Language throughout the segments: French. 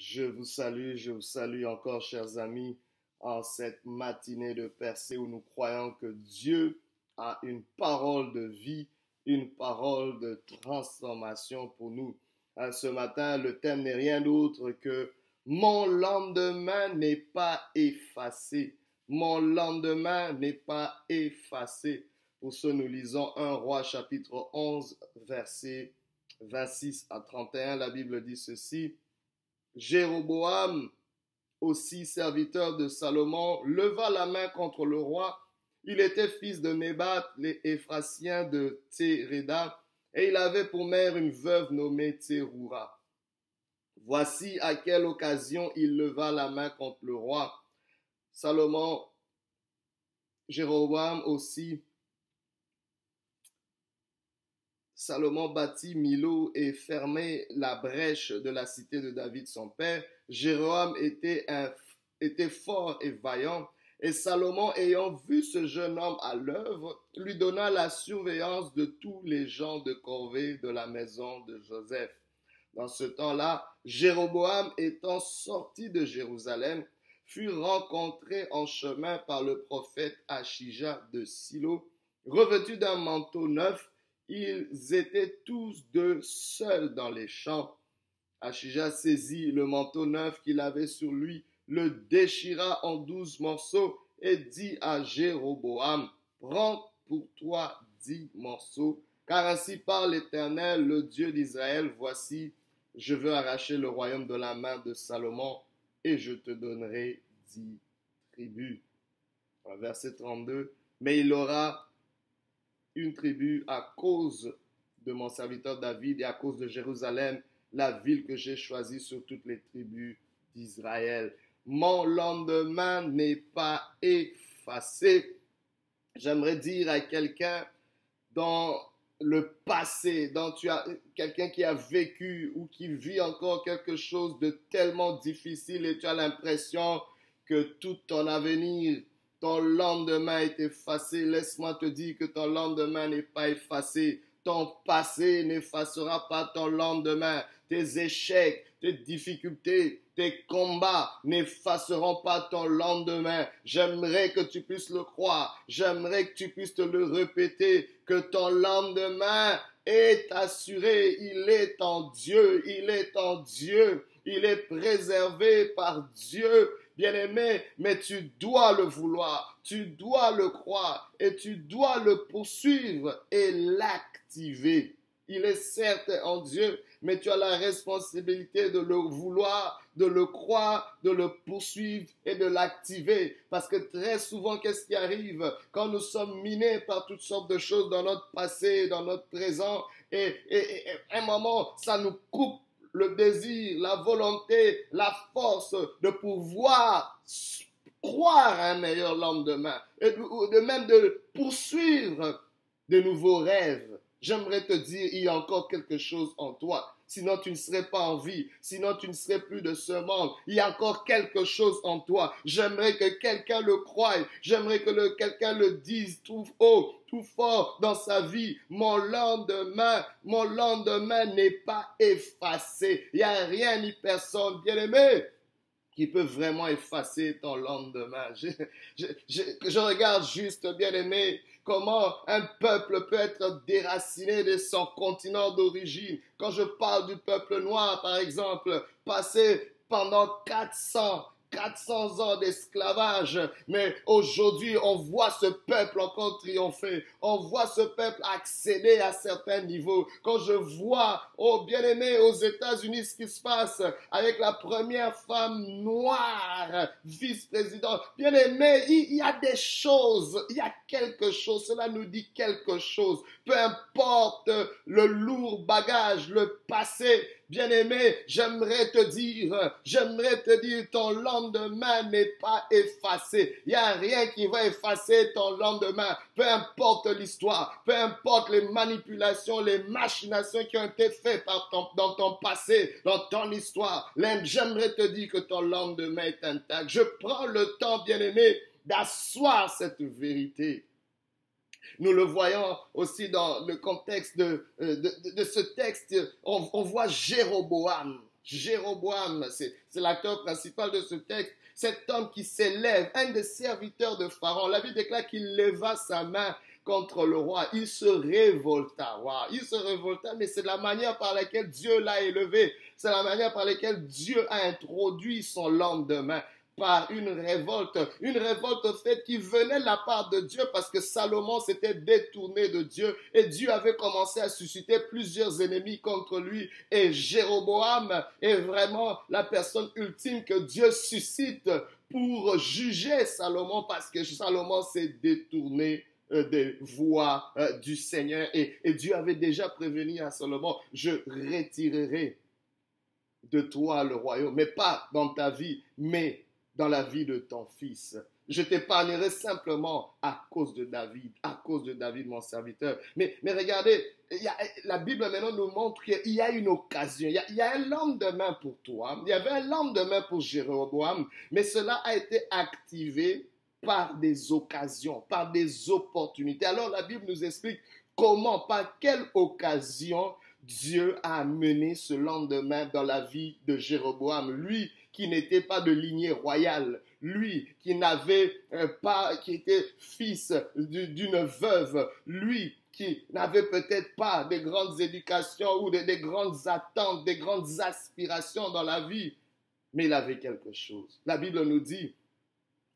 Je vous salue, je vous salue encore, chers amis, en cette matinée de percée où nous croyons que Dieu a une parole de vie, une parole de transformation pour nous. Euh, ce matin, le thème n'est rien d'autre que mon lendemain n'est pas effacé. Mon lendemain n'est pas effacé. Pour ce, nous lisons 1 roi chapitre 11, verset 26 à 31. La Bible dit ceci. Jéroboam, aussi serviteur de Salomon, leva la main contre le roi. Il était fils de Nébat, les Éphrasiens de Théréda, et il avait pour mère une veuve nommée Théroura. Voici à quelle occasion il leva la main contre le roi. Salomon, Jéroboam aussi, Salomon bâtit Milo et fermait la brèche de la cité de David son père. Était, était fort et vaillant. Et Salomon, ayant vu ce jeune homme à l'œuvre, lui donna la surveillance de tous les gens de corvée de la maison de Joseph. Dans ce temps-là, Jéroboam, étant sorti de Jérusalem, fut rencontré en chemin par le prophète Achija de Silo, revêtu d'un manteau neuf ils étaient tous deux seuls dans les champs. Achija saisit le manteau neuf qu'il avait sur lui, le déchira en douze morceaux et dit à Jéroboam, prends pour toi dix morceaux, car ainsi parle l'Éternel, le Dieu d'Israël, voici, je veux arracher le royaume de la main de Salomon et je te donnerai dix tribus. Verset 32, mais il aura une tribu à cause de mon serviteur David et à cause de Jérusalem, la ville que j'ai choisie sur toutes les tribus d'Israël. Mon lendemain n'est pas effacé. J'aimerais dire à quelqu'un dans le passé, dans tu as quelqu'un qui a vécu ou qui vit encore quelque chose de tellement difficile et tu as l'impression que tout ton avenir ton lendemain est effacé. Laisse-moi te dire que ton lendemain n'est pas effacé. Ton passé n'effacera pas ton lendemain. Tes échecs, tes difficultés, tes combats n'effaceront pas ton lendemain. J'aimerais que tu puisses le croire. J'aimerais que tu puisses te le répéter, que ton lendemain est assuré. Il est en Dieu. Il est en Dieu. Il est préservé par Dieu bien-aimé, mais tu dois le vouloir, tu dois le croire et tu dois le poursuivre et l'activer. Il est certes en Dieu, mais tu as la responsabilité de le vouloir, de le croire, de le poursuivre et de l'activer. Parce que très souvent, qu'est-ce qui arrive? Quand nous sommes minés par toutes sortes de choses dans notre passé, dans notre présent, et, à un moment, ça nous coupe le désir, la volonté, la force de pouvoir croire à un meilleur lendemain et de même de poursuivre de nouveaux rêves. J'aimerais te dire, il y a encore quelque chose en toi. Sinon, tu ne serais pas en vie. Sinon, tu ne serais plus de ce monde. Il y a encore quelque chose en toi. J'aimerais que quelqu'un le croie. J'aimerais que quelqu'un le dise tout haut, tout fort dans sa vie. Mon lendemain, mon lendemain n'est pas effacé. Il n'y a rien ni personne, bien aimé qui peut vraiment effacer ton lendemain. Je, regarde juste, bien aimé, comment un peuple peut être déraciné de son continent d'origine? Quand je parle du peuple noir, par exemple, passé pendant 400, 400 ans d'esclavage, mais aujourd'hui on voit ce peuple encore triompher, on voit ce peuple accéder à certains niveaux. Quand je vois, oh bien-aimé, aux États-Unis ce qui se passe avec la première femme noire vice-présidente, bien-aimé, il y a des choses, il y a quelque chose, cela nous dit quelque chose. Peu importe le lourd bagage, le passé, Bien-aimé, j'aimerais te dire, j'aimerais te dire, ton lendemain n'est pas effacé. Il n'y a rien qui va effacer ton lendemain. Peu importe l'histoire, peu importe les manipulations, les machinations qui ont été faites dans ton passé, dans ton histoire. J'aimerais te dire que ton lendemain est intact. Je prends le temps, bien-aimé, d'asseoir cette vérité nous le voyons aussi dans le contexte de, euh, ce texte. On, voit Jéroboam. Jéroboam, c'est l'acteur principal de ce texte, cet homme qui s'élève, un des serviteurs de Pharaon. La Bible déclare qu'il leva sa main contre le roi. Il se révolta. Il se révolta, mais c'est la manière par laquelle Dieu l'a élevé. C'est la manière par laquelle Dieu a introduit son lendemain par une révolte, une révolte faite qui venait de la part de Dieu parce que Salomon s'était détourné de Dieu et Dieu avait commencé à susciter plusieurs ennemis contre lui et Jéroboam est vraiment la personne ultime que Dieu suscite pour juger Salomon parce que Salomon s'est détourné euh, des voies euh, du Seigneur. Et, Dieu avait déjà prévenu à Salomon, je retirerai de toi le royaume, mais pas dans ta vie, mais dans la vie de ton fils. Je t'épargnerai simplement à cause de David, à cause de David, mon serviteur. Mais, mais regardez, la Bible maintenant nous montre qu'il y a une occasion. Il y a, il y a un lendemain pour toi. Il y avait un lendemain pour Jéroboam, mais cela a été activé par des occasions, par des opportunités. Alors la Bible nous explique comment, par quelle occasion Dieu a mené ce lendemain dans la vie de Jéroboam. Lui qui n'était pas de lignée royale, lui qui n'avait euh, pas, qui était fils d'une veuve, lui qui n'avait peut-être pas de grandes éducations ou des grandes attentes, des grandes aspirations dans la vie, mais il avait quelque chose. La Bible nous dit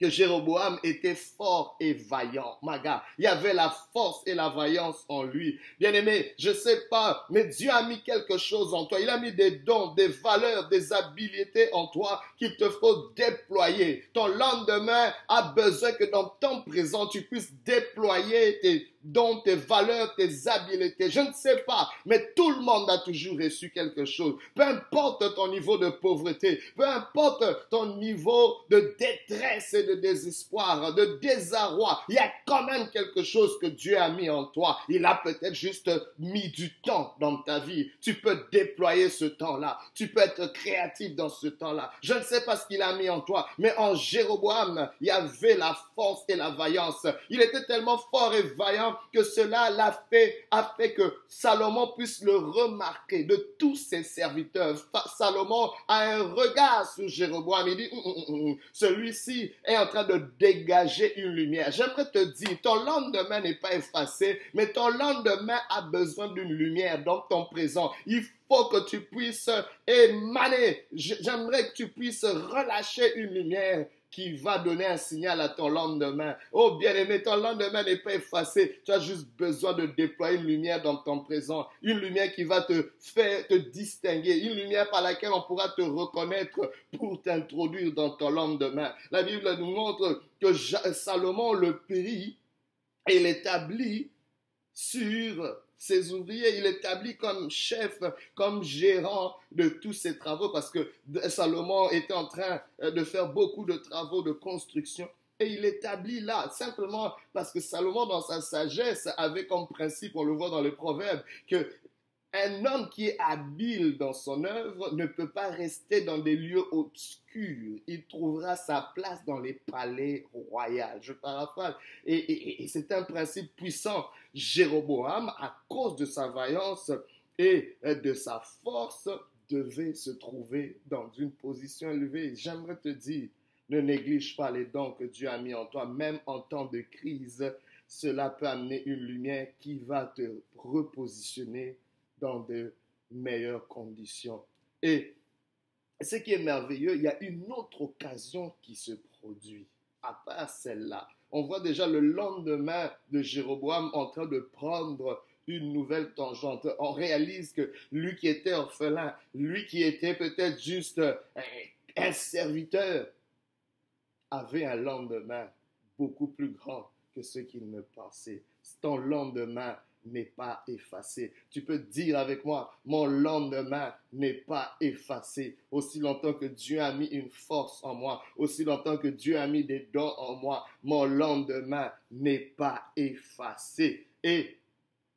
que Jéroboam était fort et vaillant. Maga, il y avait la force et la vaillance en lui. Bien-aimé, je sais pas, mais Dieu a mis quelque chose en toi. Il a mis des dons, des valeurs, des habiletés en toi qu'il te faut déployer. Ton lendemain a besoin que dans ton présent, tu puisses déployer tes dont tes valeurs, tes habiletés. Je ne sais pas, mais tout le monde a toujours reçu quelque chose. Peu importe ton niveau de pauvreté, peu importe ton niveau de détresse et de désespoir, de désarroi, il y a quand même quelque chose que Dieu a mis en toi. Il a peut-être juste mis du temps dans ta vie. Tu peux déployer ce temps-là. Tu peux être créatif dans ce temps-là. Je ne sais pas ce qu'il a mis en toi, mais en Jéroboam, il y avait la force et la vaillance. Il était tellement fort et vaillant que cela l'a fait, a fait que Salomon puisse le remarquer de tous ses serviteurs. Salomon a un regard sur Jéroboam. Il dit, hum, hum, hum, celui-ci est en train de dégager une lumière. J'aimerais te dire, ton lendemain n'est pas effacé, mais ton lendemain a besoin d'une lumière dans ton présent. Il faut que tu puisses émaner. J'aimerais que tu puisses relâcher une lumière qui va donner un signal à ton lendemain. Oh bien-aimé, ton lendemain n'est pas effacé. Tu as juste besoin de déployer une lumière dans ton présent. Une lumière qui va te faire te distinguer. Une lumière par laquelle on pourra te reconnaître pour t'introduire dans ton lendemain. La Bible nous montre que Salomon le prie et l'établit sur ses ouvriers, il établit comme chef, comme gérant de tous ses travaux parce que Salomon était en train euh, de faire beaucoup de travaux de construction. Et il établit là, simplement parce que Salomon, dans sa sagesse, avait comme principe, on le voit dans les proverbes, que un homme qui est habile dans son œuvre ne peut pas rester dans des lieux obscurs. Il trouvera sa place dans les palais royaux. Je paraphrase. Et, c'est un principe puissant. Jéroboam, à cause de sa vaillance et de sa force, devait se trouver dans une position élevée. J'aimerais te dire, ne néglige pas les dons que Dieu a mis en toi, même en temps de crise. Cela peut amener une lumière qui va te repositionner dans de meilleures conditions. Et ce qui est merveilleux, il y a une autre occasion qui se produit, à part celle-là. On voit déjà le lendemain de Jéroboam en train de prendre une nouvelle tangente. On réalise que lui qui était orphelin, lui qui était peut-être juste un serviteur, avait un lendemain beaucoup plus grand que ce qu'il ne pensait. Ton lendemain n'est pas effacé. Tu peux dire avec moi, mon lendemain n'est pas effacé. Aussi longtemps que Dieu a mis une force en moi, aussi longtemps que Dieu a mis des dons en moi, mon lendemain n'est pas effacé. Et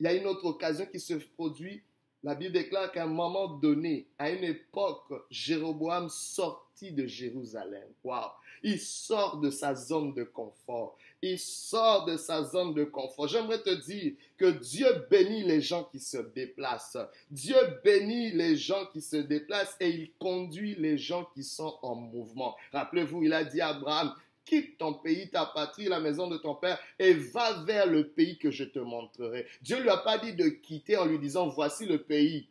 il y a une autre occasion qui se produit La Bible déclare qu'à un moment donné, à une époque, Jéroboam sortit de Jérusalem. Waouh! Il sort de sa zone de confort. Il sort de sa zone de confort. J'aimerais te dire que Dieu bénit les gens qui se déplacent. Dieu bénit les gens qui se déplacent et il conduit les gens qui sont en mouvement. Rappelez-vous, il a dit à Abraham, quitte ton pays, ta patrie, la maison de ton père, et va vers le pays que je te montrerai. Dieu ne lui a pas dit de quitter en lui disant, voici le pays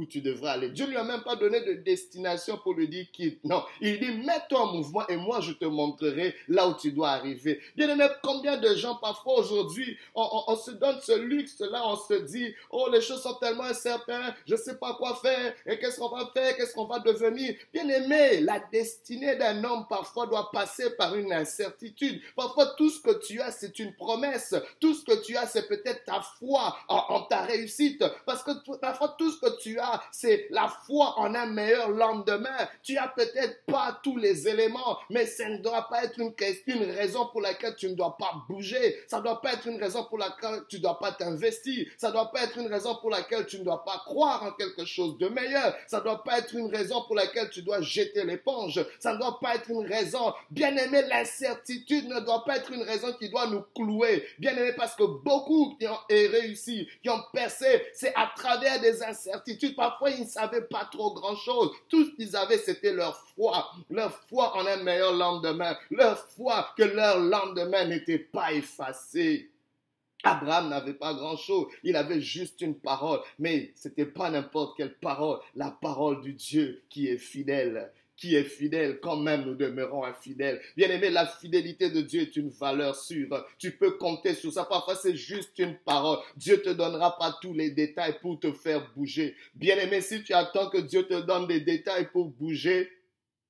où tu devrais aller. Dieu ne lui a même pas donné de destination pour lui dire quitte. Non, il dit mets-toi en mouvement et moi je te montrerai là où tu dois arriver. Bien aimé, combien de gens parfois aujourd'hui, on, se donne ce luxe-là, on se dit, oh les choses sont tellement incertaines, je ne sais pas quoi faire, et qu'est-ce qu'on va faire, qu'est-ce qu'on va devenir. Bien aimé, la destinée d'un homme parfois doit passer par une incertitude. Parfois tout ce que tu as, c'est une promesse. Tout ce que tu as, c'est peut-être ta foi en, en ta réussite. Parce que parfois tout ce que tu as, c'est la foi en un meilleur lendemain. Tu as peut-être pas tous les éléments, mais ça ne doit pas être une, une raison pour laquelle tu ne dois pas bouger. Ça ne doit pas être une raison pour laquelle tu ne dois pas t'investir. Ça ne doit pas être une raison pour laquelle tu ne dois pas croire en quelque chose de meilleur. Ça ne doit pas être une raison pour laquelle tu dois jeter l'éponge. Ça ne doit pas être une raison. Bien aimé, l'incertitude ne doit pas être une raison qui doit nous clouer. Bien aimé, parce que beaucoup qui ont réussi, qui ont percé, c'est à travers des incertitudes Parfois, ils ne savaient pas trop grand-chose. Tout ce qu'ils avaient, c'était leur foi. Leur foi en un meilleur lendemain. Leur foi que leur lendemain n'était pas effacé. Abraham n'avait pas grand-chose, il avait juste une parole, mais ce n'était pas n'importe quelle parole, la parole du Dieu qui est fidèle qui est fidèle, quand même nous demeurons infidèles. Bien aimé, la fidélité de Dieu est une valeur sûre. Tu peux compter sur ça. Parfois, c'est juste une parole. Dieu te donnera pas tous les détails pour te faire bouger. Bien aimé, si tu attends que Dieu te donne des détails pour bouger,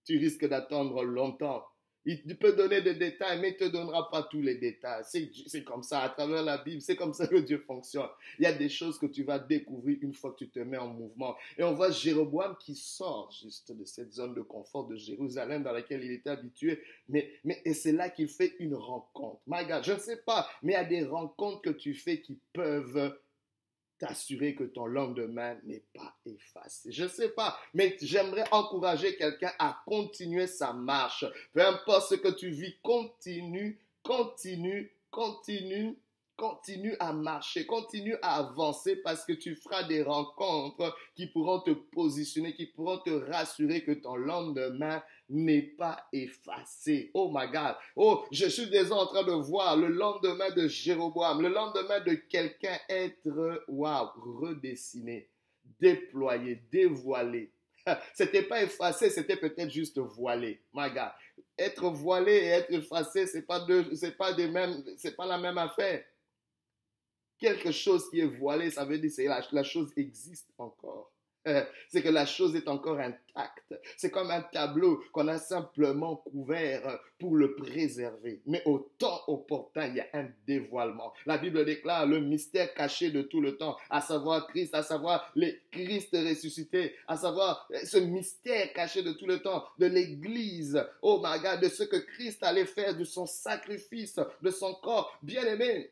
tu risques d'attendre longtemps. Il peut donner des détails, mais il ne te donnera pas tous les détails. C'est comme ça, à travers la Bible, c'est comme ça que Dieu fonctionne. Il y a des choses que tu vas découvrir une fois que tu te mets en mouvement. Et on voit Jéroboam qui sort juste de cette zone de confort de Jérusalem dans laquelle il était habitué. Mais, mais, et c'est là qu'il fait une rencontre. My God, je ne sais pas, mais il y a des rencontres que tu fais qui peuvent t'assurer que ton lendemain n'est pas effacé. Je ne sais pas, mais j'aimerais encourager quelqu'un à continuer sa marche. Peu importe ce que tu vis, continue, continue, continue continue à marcher, continue à avancer parce que tu feras des rencontres qui pourront te positionner, qui pourront te rassurer que ton lendemain n'est pas effacé. Oh my God. Oh, je suis déjà en train de voir le lendemain de Jéroboam, le lendemain de quelqu'un être, waouh, redessiné, déployé, dévoilé. C'était pas effacé, c'était peut-être juste voilé. My God. Être voilé et être effacé, c'est pas pas des mêmes, pas la même affaire. Quelque chose qui est voilé, ça veut dire que la chose existe encore. c'est que la chose est encore intacte. C'est comme un tableau qu'on a simplement couvert pour le préserver. Mais au temps opportun, il y a un dévoilement. La Bible déclare le mystère caché de tout le temps, à savoir Christ, à savoir le Christ ressuscité, à savoir ce mystère caché de tout le temps de l'Église. Oh my de ce que Christ allait faire, de son sacrifice, de son corps bien-aimé.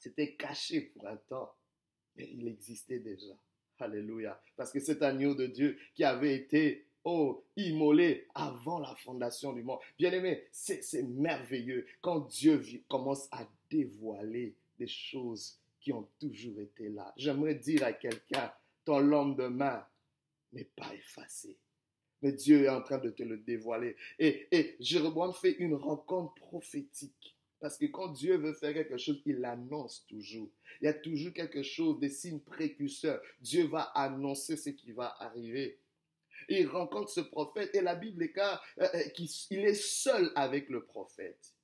C'était caché pour un temps, mais il existait déjà. Alléluia. Parce que cet agneau de Dieu qui avait été oh, immolé avant la fondation du monde. Bien aimé, c'est merveilleux quand Dieu commence à dévoiler des choses qui ont toujours été là. J'aimerais dire à quelqu'un, ton lendemain n'est pas effacé. Mais Dieu est en train de te le dévoiler. Et, et fait une rencontre prophétique parce que quand Dieu veut faire quelque chose, il l'annonce toujours. Il y a toujours quelque chose, des signes précurseurs. Dieu va annoncer ce qui va arriver. il rencontre ce prophète et la Bible est euh, euh, qu'il est seul avec le prophète.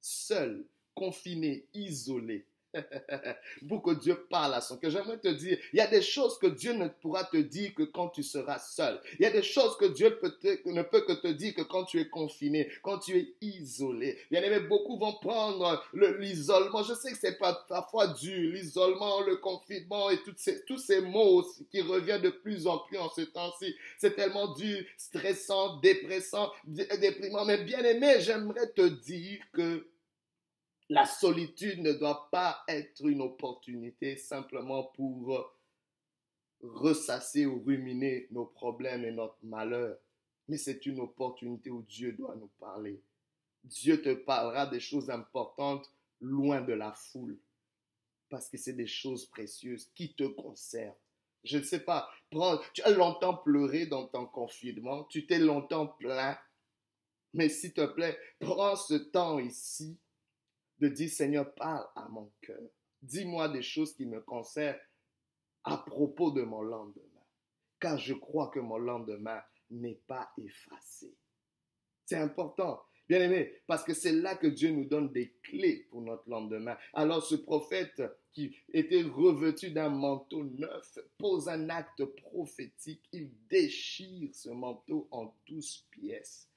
Seul, confiné, isolé. pour que Dieu parle à son cœur. J'aimerais te dire, il y a des choses que Dieu ne pourra te dire que quand tu seras seul. Il y a des choses que Dieu ne peut que te dire que quand tu es confiné, quand tu es isolé. Bien aimé, beaucoup vont prendre l'isolement. Je sais que c'est pas parfois dur, l'isolement, le confinement et ces, tous ces mots qui reviennent de plus en plus en ce temps-ci. C'est tellement dur, stressant, dépressant, déprimant. Mais bien aimé, j'aimerais te dire que la solitude ne doit pas être une opportunité simplement pour ressasser ou ruminer nos problèmes et notre malheur, mais c'est une opportunité où Dieu doit nous parler. Dieu te parlera des choses importantes loin de la foule, parce que c'est des choses précieuses qui te concernent. Je ne sais pas, tu as longtemps pleuré dans ton confinement, tu t'es longtemps plaint, mais s'il te plaît, prends ce temps ici de dire Seigneur, parle à mon cœur. Dis-moi des choses qui me concernent à propos de mon lendemain. Car je crois que mon lendemain n'est pas effacé. C'est important. Bien aimé, parce que c'est là que Dieu nous donne des clés pour notre lendemain. Alors ce prophète qui était revêtu d'un manteau neuf pose un acte prophétique. Il déchire ce manteau en douze pièces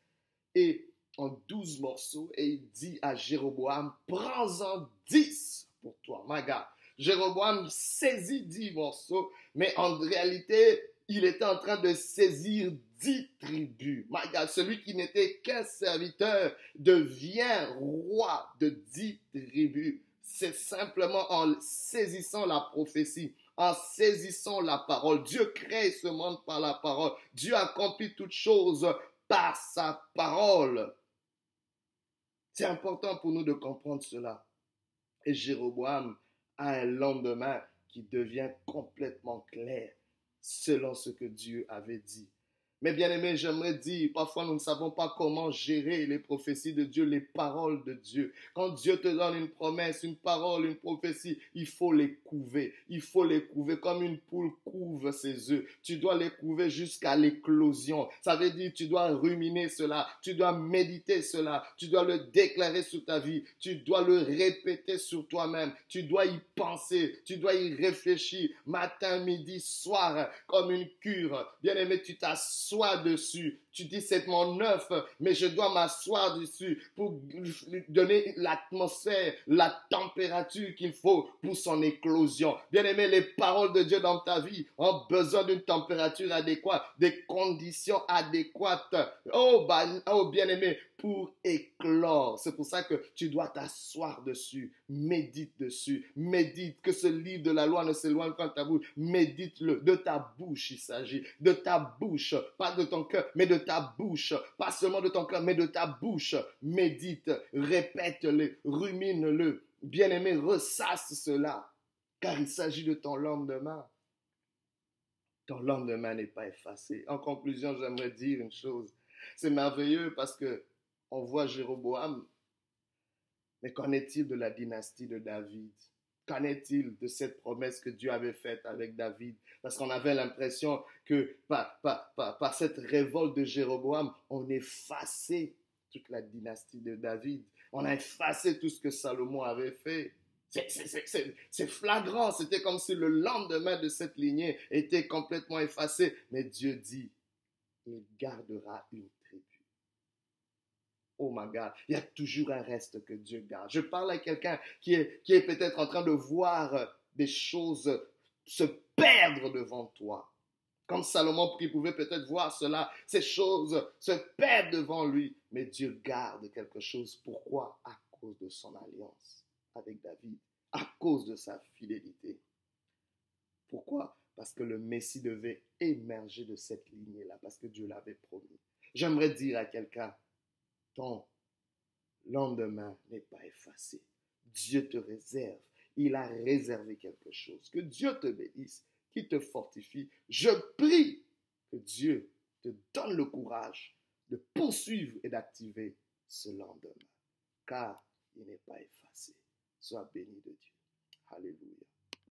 et en douze morceaux et il dit à Jéroboam, prends-en dix pour toi. My God. Jéroboam saisit dix morceaux, mais en réalité, il était en train de saisir dix tribus. My God, celui qui n'était qu'un serviteur devient roi de dix tribus. C'est simplement en saisissant la prophétie, en saisissant la parole. Dieu crée ce monde par la parole. Dieu accomplit toutes choses par sa parole. C'est important pour nous de comprendre cela. Et Jéroboam a un lendemain qui devient complètement clair selon ce que Dieu avait dit. Mais bien aimé, j'aimerais dire, parfois nous ne savons pas comment gérer les prophéties de Dieu, les paroles de Dieu. Quand Dieu te donne une promesse, une parole, une prophétie, il faut les couver. Il faut les couver comme une poule couve ses œufs. Tu dois les couver jusqu'à l'éclosion. Ça veut dire tu dois ruminer cela, tu dois méditer cela, tu dois le déclarer sur ta vie, tu dois le répéter sur toi-même, tu dois y penser, tu dois y réfléchir matin, midi, soir, comme une cure. Bien aimé, tu t'assois m'assois dessus. Tu dis c'est mon œuf, mais je dois m'asseoir dessus pour lui donner l'atmosphère, la température qu'il faut pour son éclosion. Bien aimé, les paroles de Dieu dans ta vie ont besoin d'une température adéquate, des conditions adéquates. Oh, oh bien aimé, pour éclore. C'est pour ça que tu dois t'asseoir dessus, médite dessus, médite que ce livre de la loi ne s'éloigne pas de ta bouche, médite-le. De ta bouche, il s'agit, de ta bouche, pas de ton cœur, mais de ta bouche, pas seulement de ton cœur, mais de ta bouche. Médite, répète-le, rumine-le. Bien-aimé, ressasse cela, car il s'agit de ton lendemain. Ton lendemain n'est pas effacé. En conclusion, j'aimerais dire une chose. C'est merveilleux parce que on voit Jéroboam. Mais qu'en est-il de la dynastie de David? Qu'en est-il de cette promesse que Dieu avait faite avec David? Parce qu'on avait l'impression que par, cette révolte de Jéroboam, on effaçait toute la dynastie de David. On a effacé tout ce que Salomon avait fait. C'est flagrant. C'était comme si le lendemain de cette lignée était complètement effacé. Mais Dieu dit, il gardera une Oh my God, il y a toujours un reste que Dieu garde. Je parle à quelqu'un qui est, qui est peut-être en train de voir des choses se perdre devant toi. Comme Salomon qui pouvait peut-être voir cela, ces choses se perdent devant lui. Mais Dieu garde quelque chose. Pourquoi? À cause de son alliance avec David, à cause de sa fidélité. Pourquoi? Parce que le Messie devait émerger de cette lignée-là, parce que Dieu l'avait promis. J'aimerais dire à quelqu'un, ton lendemain n'est pas effacé. Dieu te réserve. Il a réservé quelque chose. Que Dieu te bénisse, qu'il te fortifie. Je prie que Dieu te donne le courage de poursuivre et d'activer ce lendemain. Car il n'est pas effacé. Sois béni de Dieu. Alléluia.